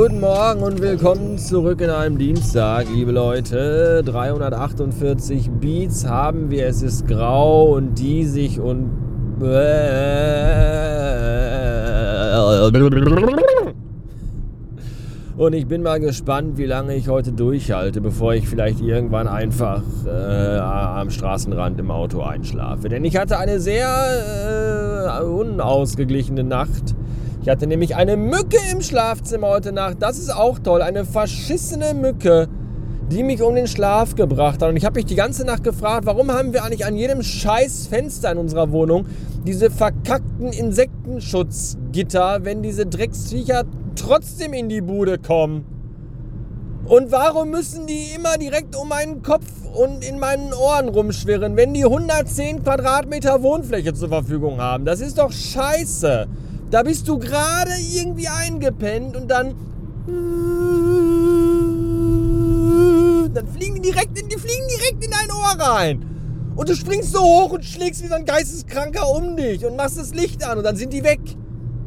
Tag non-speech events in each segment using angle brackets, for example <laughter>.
Guten Morgen und willkommen zurück in einem Dienstag, liebe Leute. 348 Beats haben wir. Es ist grau und diesig und. <laughs> Und ich bin mal gespannt, wie lange ich heute durchhalte, bevor ich vielleicht irgendwann einfach äh, am Straßenrand im Auto einschlafe. Denn ich hatte eine sehr äh, unausgeglichene Nacht. Ich hatte nämlich eine Mücke im Schlafzimmer heute Nacht. Das ist auch toll. Eine verschissene Mücke, die mich um den Schlaf gebracht hat. Und ich habe mich die ganze Nacht gefragt, warum haben wir eigentlich an jedem scheiß Fenster in unserer Wohnung diese verkackten Insektenschutzgitter, wenn diese Drecksviecher trotzdem in die Bude kommen? Und warum müssen die immer direkt um meinen Kopf und in meinen Ohren rumschwirren, wenn die 110 Quadratmeter Wohnfläche zur Verfügung haben? Das ist doch scheiße. Da bist du gerade irgendwie eingepennt und dann. Dann fliegen die direkt in, die fliegen direkt in dein Ohr rein. Und du springst so hoch und schlägst wie so ein Geisteskranker um dich und machst das Licht an und dann sind die weg.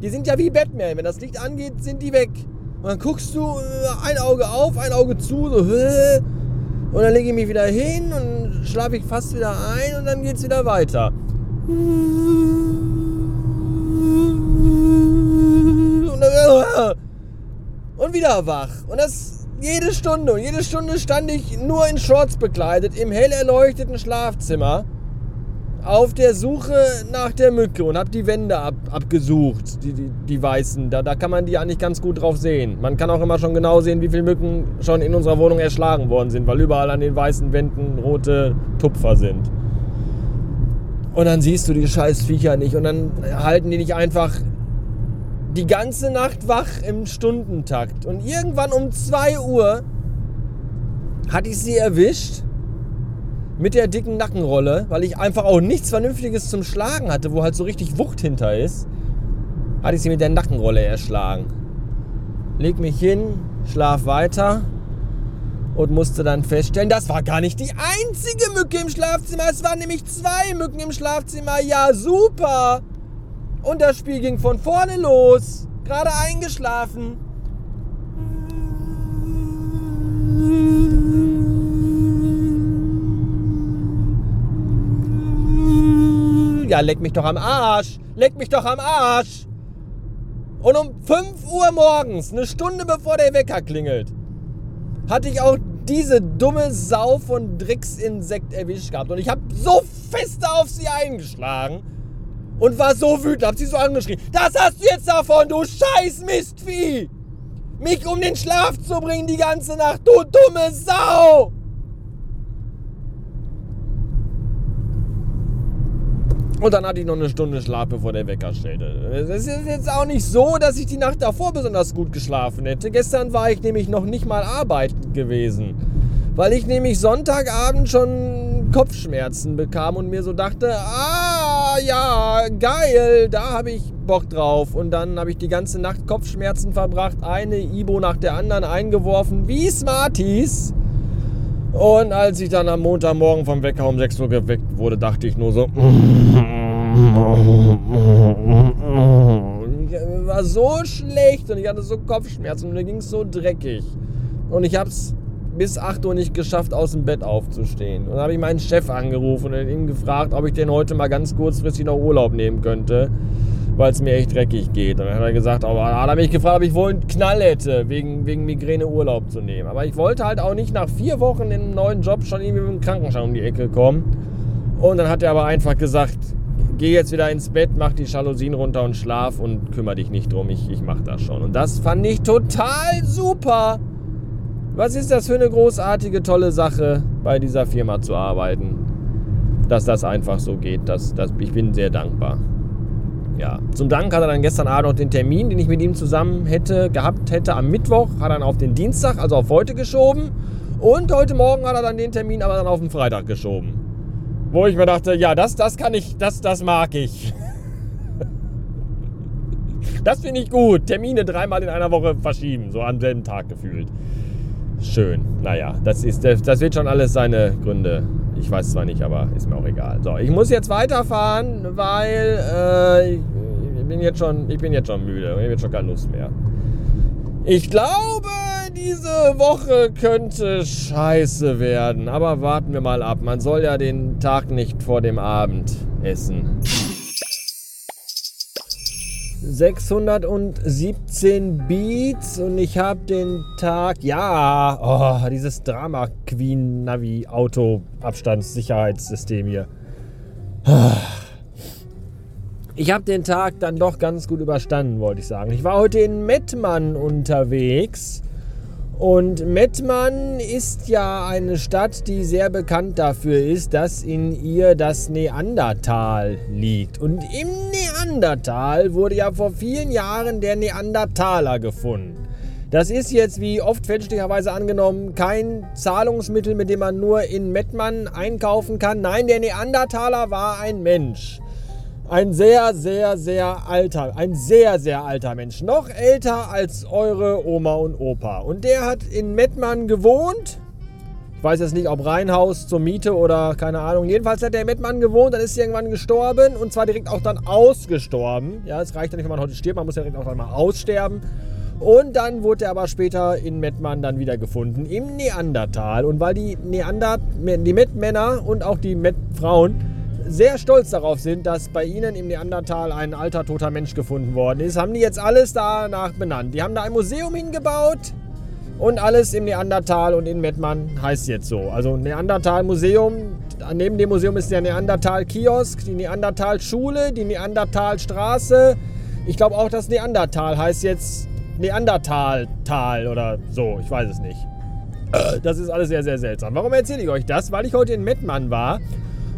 Die sind ja wie Batman. Wenn das Licht angeht, sind die weg. Und dann guckst du äh, ein Auge auf, ein Auge zu, so, und dann lege ich mich wieder hin und schlafe ich fast wieder ein und dann geht es wieder weiter. Und wieder wach. Und das jede Stunde. Und jede Stunde stand ich nur in Shorts bekleidet im hell erleuchteten Schlafzimmer auf der Suche nach der Mücke und habe die Wände ab, abgesucht, die, die, die weißen. Da, da kann man die eigentlich ganz gut drauf sehen. Man kann auch immer schon genau sehen, wie viele Mücken schon in unserer Wohnung erschlagen worden sind, weil überall an den weißen Wänden rote Tupfer sind. Und dann siehst du die scheiß Viecher nicht und dann halten die dich einfach die ganze Nacht wach im Stundentakt. Und irgendwann um 2 Uhr hatte ich sie erwischt mit der dicken Nackenrolle, weil ich einfach auch nichts Vernünftiges zum Schlagen hatte, wo halt so richtig Wucht hinter ist, hatte ich sie mit der Nackenrolle erschlagen. Leg mich hin, schlaf weiter und musste dann feststellen, das war gar nicht die einzige Mücke im Schlafzimmer, es waren nämlich zwei Mücken im Schlafzimmer. Ja, super! Und das Spiel ging von vorne los. Gerade eingeschlafen. Ja, leck mich doch am Arsch. Leck mich doch am Arsch. Und um 5 Uhr morgens, eine Stunde bevor der Wecker klingelt, hatte ich auch diese dumme Sau von Dricksinsekt erwischt gehabt. Und ich habe so fest auf sie eingeschlagen und war so wütend, hab sie so angeschrien. Das hast du jetzt davon, du scheiß Mistvieh! Mich um den Schlaf zu bringen die ganze Nacht, du dumme Sau! Und dann hatte ich noch eine Stunde Schlaf, bevor der Wecker stellte. Es ist jetzt auch nicht so, dass ich die Nacht davor besonders gut geschlafen hätte. Gestern war ich nämlich noch nicht mal arbeiten gewesen. Weil ich nämlich Sonntagabend schon Kopfschmerzen bekam und mir so dachte, ah ja, geil, da habe ich Bock drauf. Und dann habe ich die ganze Nacht Kopfschmerzen verbracht, eine Ibo nach der anderen eingeworfen, wie Smarties. Und als ich dann am Montagmorgen vom Wecker um 6 Uhr geweckt wurde, dachte ich nur so. Ich war so schlecht und ich hatte so Kopfschmerzen und mir ging es so dreckig. Und ich habe es bis 8 Uhr nicht geschafft, aus dem Bett aufzustehen. Und dann habe ich meinen Chef angerufen und ihn gefragt, ob ich denn heute mal ganz kurzfristig noch Urlaub nehmen könnte, weil es mir echt dreckig geht. Und dann hat er gesagt, aber hat er mich gefragt, ob ich wohl einen Knall hätte, wegen, wegen Migräne Urlaub zu nehmen. Aber ich wollte halt auch nicht nach vier Wochen in einem neuen Job schon irgendwie mit dem Krankenschein um die Ecke kommen. Und dann hat er aber einfach gesagt, geh jetzt wieder ins Bett, mach die Jalousien runter und schlaf und kümmere dich nicht drum, ich, ich mach das schon. Und das fand ich total super. Was ist das für eine großartige, tolle Sache, bei dieser Firma zu arbeiten? Dass das einfach so geht. Das, das, ich bin sehr dankbar. Ja. Zum Dank hat er dann gestern Abend noch den Termin, den ich mit ihm zusammen hätte, gehabt hätte am Mittwoch, hat er dann auf den Dienstag, also auf heute geschoben. Und heute Morgen hat er dann den Termin aber dann auf den Freitag geschoben. Wo ich mir dachte, ja, das, das kann ich, das, das mag ich. <laughs> Das finde ich gut. Termine dreimal in einer Woche verschieben, so am selben Tag gefühlt schön. Naja, das, ist, das wird schon alles seine Gründe. Ich weiß zwar nicht, aber ist mir auch egal. So, ich muss jetzt weiterfahren, weil äh, ich, bin jetzt schon, ich bin jetzt schon müde. Ich habe schon keine Lust mehr. Ich glaube, diese Woche könnte scheiße werden. Aber warten wir mal ab. Man soll ja den Tag nicht vor dem Abend essen. 617 Beats und ich habe den Tag, ja, oh, dieses Drama Queen Navi Auto Abstandssicherheitssystem hier. Ich habe den Tag dann doch ganz gut überstanden, wollte ich sagen. Ich war heute in Mettmann unterwegs und Mettmann ist ja eine Stadt, die sehr bekannt dafür ist, dass in ihr das Neandertal liegt. Und im Neandertal wurde ja vor vielen Jahren der Neandertaler gefunden. Das ist jetzt, wie oft fälschlicherweise angenommen, kein Zahlungsmittel, mit dem man nur in Mettmann einkaufen kann. Nein, der Neandertaler war ein Mensch. Ein sehr, sehr, sehr alter, ein sehr, sehr alter Mensch. Noch älter als eure Oma und Opa. Und der hat in Mettmann gewohnt. Ich weiß jetzt nicht, ob Reihenhaus zur Miete oder keine Ahnung. Jedenfalls hat der in Mettmann gewohnt, dann ist er irgendwann gestorben und zwar direkt auch dann ausgestorben. Ja, es reicht ja nicht, wenn man heute stirbt, man muss ja direkt auch einmal aussterben. Und dann wurde er aber später in Mettmann dann wieder gefunden, im Neandertal. Und weil die Neander, die Mettmänner und auch die Mettfrauen sehr stolz darauf sind, dass bei ihnen im Neandertal ein alter toter Mensch gefunden worden ist, haben die jetzt alles danach benannt. Die haben da ein Museum hingebaut und alles im Neandertal und in Mettmann heißt jetzt so. Also Neandertal Museum, neben dem Museum ist der Neandertal Kiosk, die Neandertal Schule, die Neandertal Straße. Ich glaube auch das Neandertal heißt jetzt Neandertal Tal oder so, ich weiß es nicht. Das ist alles sehr, sehr seltsam. Warum erzähle ich euch das? Weil ich heute in Mettmann war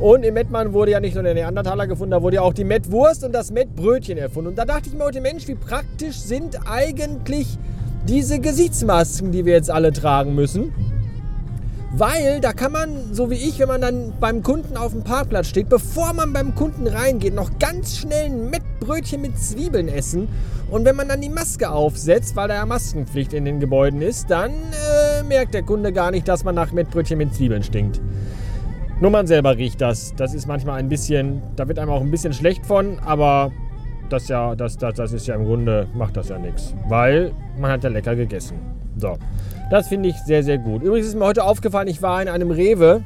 und im Mettmann wurde ja nicht nur der Neandertaler gefunden, da wurde ja auch die Mettwurst und das Mettbrötchen erfunden. Und da dachte ich mir heute, Mensch, wie praktisch sind eigentlich diese Gesichtsmasken, die wir jetzt alle tragen müssen. Weil da kann man, so wie ich, wenn man dann beim Kunden auf dem Parkplatz steht, bevor man beim Kunden reingeht, noch ganz schnell ein Mettbrötchen mit Zwiebeln essen. Und wenn man dann die Maske aufsetzt, weil da ja Maskenpflicht in den Gebäuden ist, dann äh, merkt der Kunde gar nicht, dass man nach Mettbrötchen mit Zwiebeln stinkt. Nur man selber riecht das. Das ist manchmal ein bisschen, da wird einem auch ein bisschen schlecht von, aber das ja, das, das, das ist ja im Grunde, macht das ja nichts. Weil man hat ja lecker gegessen. So. Das finde ich sehr, sehr gut. Übrigens ist mir heute aufgefallen, ich war in einem Rewe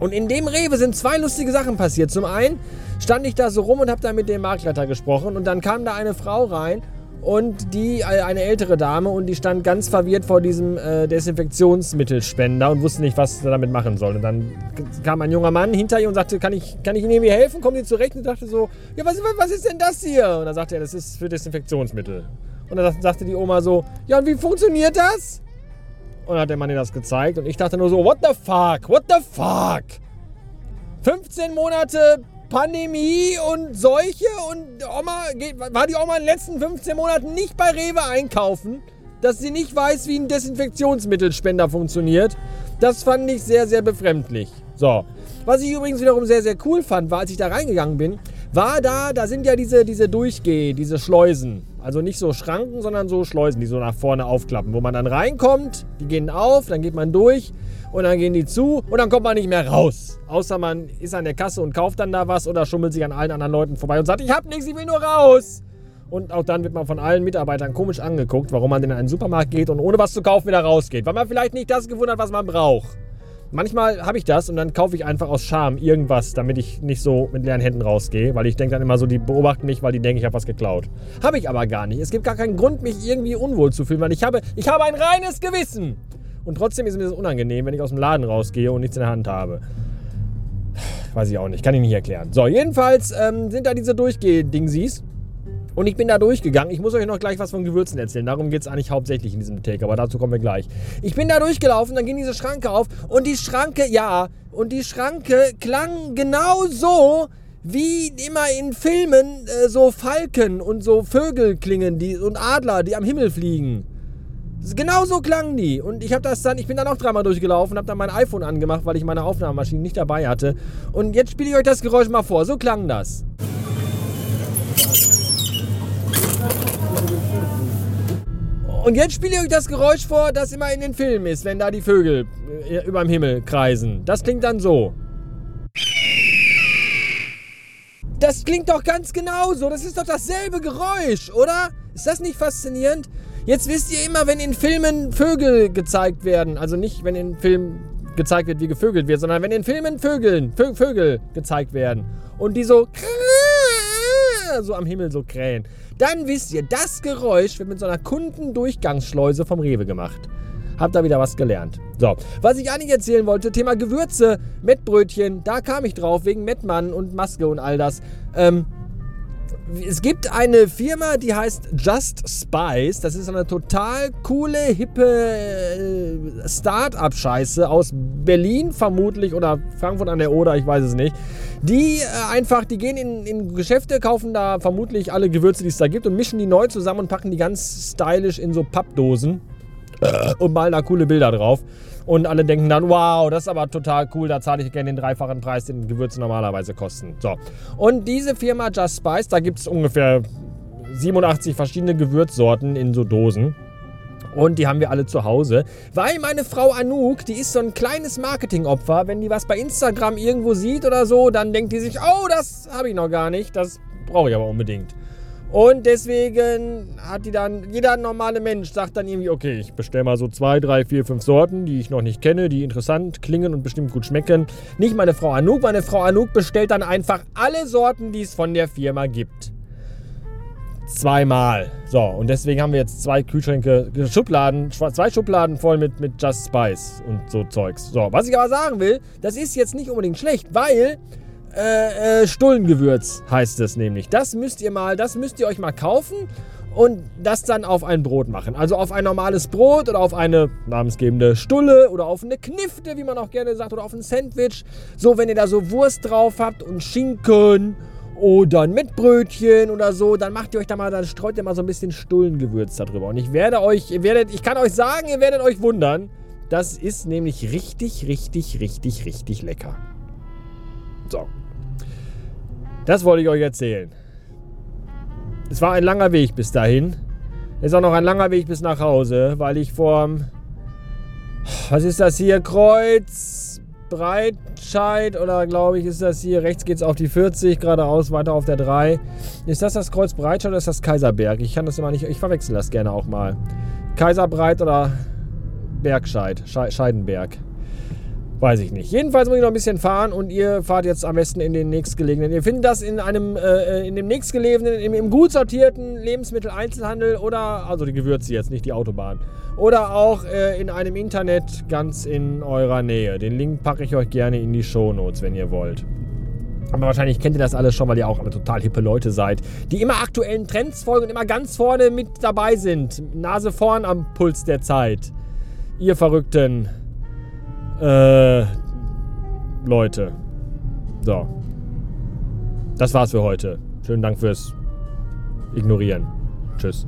und in dem Rewe sind zwei lustige Sachen passiert. Zum einen stand ich da so rum und habe da mit dem Marktleiter gesprochen und dann kam da eine Frau rein und die, äh, eine ältere Dame, und die stand ganz verwirrt vor diesem äh, Desinfektionsmittelspender und wusste nicht, was sie damit machen soll. Und dann kam ein junger Mann hinter ihr und sagte, kann ich, kann ich Ihnen irgendwie helfen? Kommen Sie zurecht? Und dachte so, ja, was, was ist denn das hier? Und dann sagte er, das ist für Desinfektionsmittel. Und dann sagte die Oma so, ja, und wie funktioniert das? Und dann hat der Mann ihr das gezeigt und ich dachte nur so, what the fuck, what the fuck? 15 Monate Pandemie und Seuche und Oma, war die Oma in den letzten 15 Monaten nicht bei Rewe einkaufen, dass sie nicht weiß, wie ein Desinfektionsmittelspender funktioniert. Das fand ich sehr, sehr befremdlich. So. Was ich übrigens wiederum sehr, sehr cool fand, war, als ich da reingegangen bin, war da, da sind ja diese, diese Durchgeh, diese Schleusen. Also nicht so Schranken, sondern so Schleusen, die so nach vorne aufklappen, wo man dann reinkommt, die gehen auf, dann geht man durch und dann gehen die zu und dann kommt man nicht mehr raus. Außer man ist an der Kasse und kauft dann da was oder schummelt sich an allen anderen Leuten vorbei und sagt, ich hab nichts, ich will nur raus. Und auch dann wird man von allen Mitarbeitern komisch angeguckt, warum man in einen Supermarkt geht und ohne was zu kaufen wieder rausgeht. Weil man vielleicht nicht das gefunden hat, was man braucht. Manchmal habe ich das und dann kaufe ich einfach aus Scham irgendwas, damit ich nicht so mit leeren Händen rausgehe. Weil ich denke dann immer so, die beobachten mich, weil die denken, ich habe was geklaut. Habe ich aber gar nicht. Es gibt gar keinen Grund, mich irgendwie unwohl zu fühlen, weil ich habe, ich habe ein reines Gewissen. Und trotzdem ist mir das unangenehm, wenn ich aus dem Laden rausgehe und nichts in der Hand habe. Weiß ich auch nicht, kann ich nicht erklären. So, jedenfalls ähm, sind da diese Durchgeh-Dingsies. Und ich bin da durchgegangen. Ich muss euch noch gleich was von Gewürzen erzählen. Darum geht es eigentlich hauptsächlich in diesem Take, aber dazu kommen wir gleich. Ich bin da durchgelaufen, dann ging diese Schranke auf und die Schranke, ja, und die Schranke klang genau so, wie immer in Filmen äh, so Falken und so Vögel klingen die, und Adler, die am Himmel fliegen. Genau so klangen die. Und ich habe das dann, ich bin dann auch dreimal durchgelaufen, habe dann mein iPhone angemacht, weil ich meine Aufnahmemaschine nicht dabei hatte. Und jetzt spiele ich euch das Geräusch mal vor. So klang das. Und jetzt spiele ich euch das Geräusch vor, das immer in den Filmen ist, wenn da die Vögel äh, über dem Himmel kreisen. Das klingt dann so. Das klingt doch ganz genauso. Das ist doch dasselbe Geräusch, oder? Ist das nicht faszinierend? Jetzt wisst ihr immer, wenn in Filmen Vögel gezeigt werden, also nicht, wenn in Filmen gezeigt wird, wie gevögelt wird, sondern wenn in Filmen Vögeln, Vö Vögel gezeigt werden und die so so am Himmel so krähen, dann wisst ihr, das Geräusch wird mit so einer Kundendurchgangsschleuse vom Rewe gemacht. Habt da wieder was gelernt. So, was ich eigentlich erzählen wollte, Thema Gewürze, Mettbrötchen, da kam ich drauf wegen Mettmann und Maske und all das. Ähm, es gibt eine Firma, die heißt Just Spice. Das ist eine total coole, hippe äh, Start-up-Scheiße aus Berlin vermutlich oder Frankfurt an der Oder, ich weiß es nicht. Die äh, einfach, die gehen in, in Geschäfte, kaufen da vermutlich alle Gewürze, die es da gibt und mischen die neu zusammen und packen die ganz stylisch in so Pappdosen und malen da coole Bilder drauf. Und alle denken dann, wow, das ist aber total cool, da zahle ich gerne den dreifachen Preis, den Gewürze normalerweise kosten. So. Und diese Firma Just Spice, da gibt es ungefähr 87 verschiedene Gewürzsorten in so Dosen. Und die haben wir alle zu Hause. Weil meine Frau Anouk, die ist so ein kleines Marketingopfer. Wenn die was bei Instagram irgendwo sieht oder so, dann denkt die sich, oh, das habe ich noch gar nicht. Das brauche ich aber unbedingt. Und deswegen hat die dann, jeder normale Mensch sagt dann irgendwie, okay, ich bestelle mal so zwei, drei, vier, fünf Sorten, die ich noch nicht kenne, die interessant klingen und bestimmt gut schmecken. Nicht meine Frau Anouk, meine Frau Anouk bestellt dann einfach alle Sorten, die es von der Firma gibt. Zweimal. So, und deswegen haben wir jetzt zwei Kühlschränke, Schubladen, zwei Schubladen voll mit, mit Just Spice und so Zeugs. So, was ich aber sagen will, das ist jetzt nicht unbedingt schlecht, weil äh, äh, Stullengewürz heißt es nämlich. Das müsst ihr mal, das müsst ihr euch mal kaufen und das dann auf ein Brot machen. Also auf ein normales Brot oder auf eine namensgebende Stulle oder auf eine Knifte, wie man auch gerne sagt, oder auf ein Sandwich. So, wenn ihr da so Wurst drauf habt und Schinken oder mit Brötchen oder so, dann macht ihr euch da mal, dann streut ihr mal so ein bisschen Stullengewürz darüber. Und ich werde euch, ihr werdet, ich kann euch sagen, ihr werdet euch wundern. Das ist nämlich richtig, richtig, richtig, richtig lecker. So. Das wollte ich euch erzählen. Es war ein langer Weg bis dahin. Es ist auch noch ein langer Weg bis nach Hause, weil ich vorm. Was ist das hier? Kreuz Breitscheid oder glaube ich ist das hier? Rechts geht es auf die 40, geradeaus weiter auf der 3. Ist das das Kreuz Breitscheid oder ist das Kaiserberg? Ich kann das immer nicht. Ich verwechsel das gerne auch mal. Kaiserbreit oder Bergscheid? Scheidenberg. Weiß ich nicht. Jedenfalls muss ich noch ein bisschen fahren und ihr fahrt jetzt am besten in den nächstgelegenen. Ihr findet das in einem, äh, in dem nächstgelegenen, im, im gut sortierten Lebensmitteleinzelhandel oder, also die Gewürze jetzt, nicht die Autobahn. Oder auch äh, in einem Internet ganz in eurer Nähe. Den Link packe ich euch gerne in die Show Notes, wenn ihr wollt. Aber wahrscheinlich kennt ihr das alles schon, weil ihr auch alle total hippe Leute seid, die immer aktuellen Trends folgen und immer ganz vorne mit dabei sind. Nase vorn am Puls der Zeit. Ihr Verrückten. Äh, Leute. So. Das war's für heute. Schönen Dank fürs Ignorieren. Tschüss.